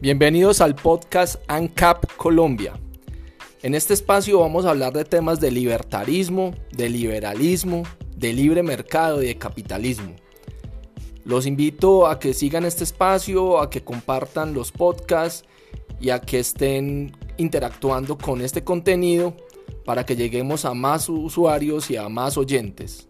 Bienvenidos al podcast ANCAP Colombia. En este espacio vamos a hablar de temas de libertarismo, de liberalismo, de libre mercado y de capitalismo. Los invito a que sigan este espacio, a que compartan los podcasts y a que estén interactuando con este contenido para que lleguemos a más usuarios y a más oyentes.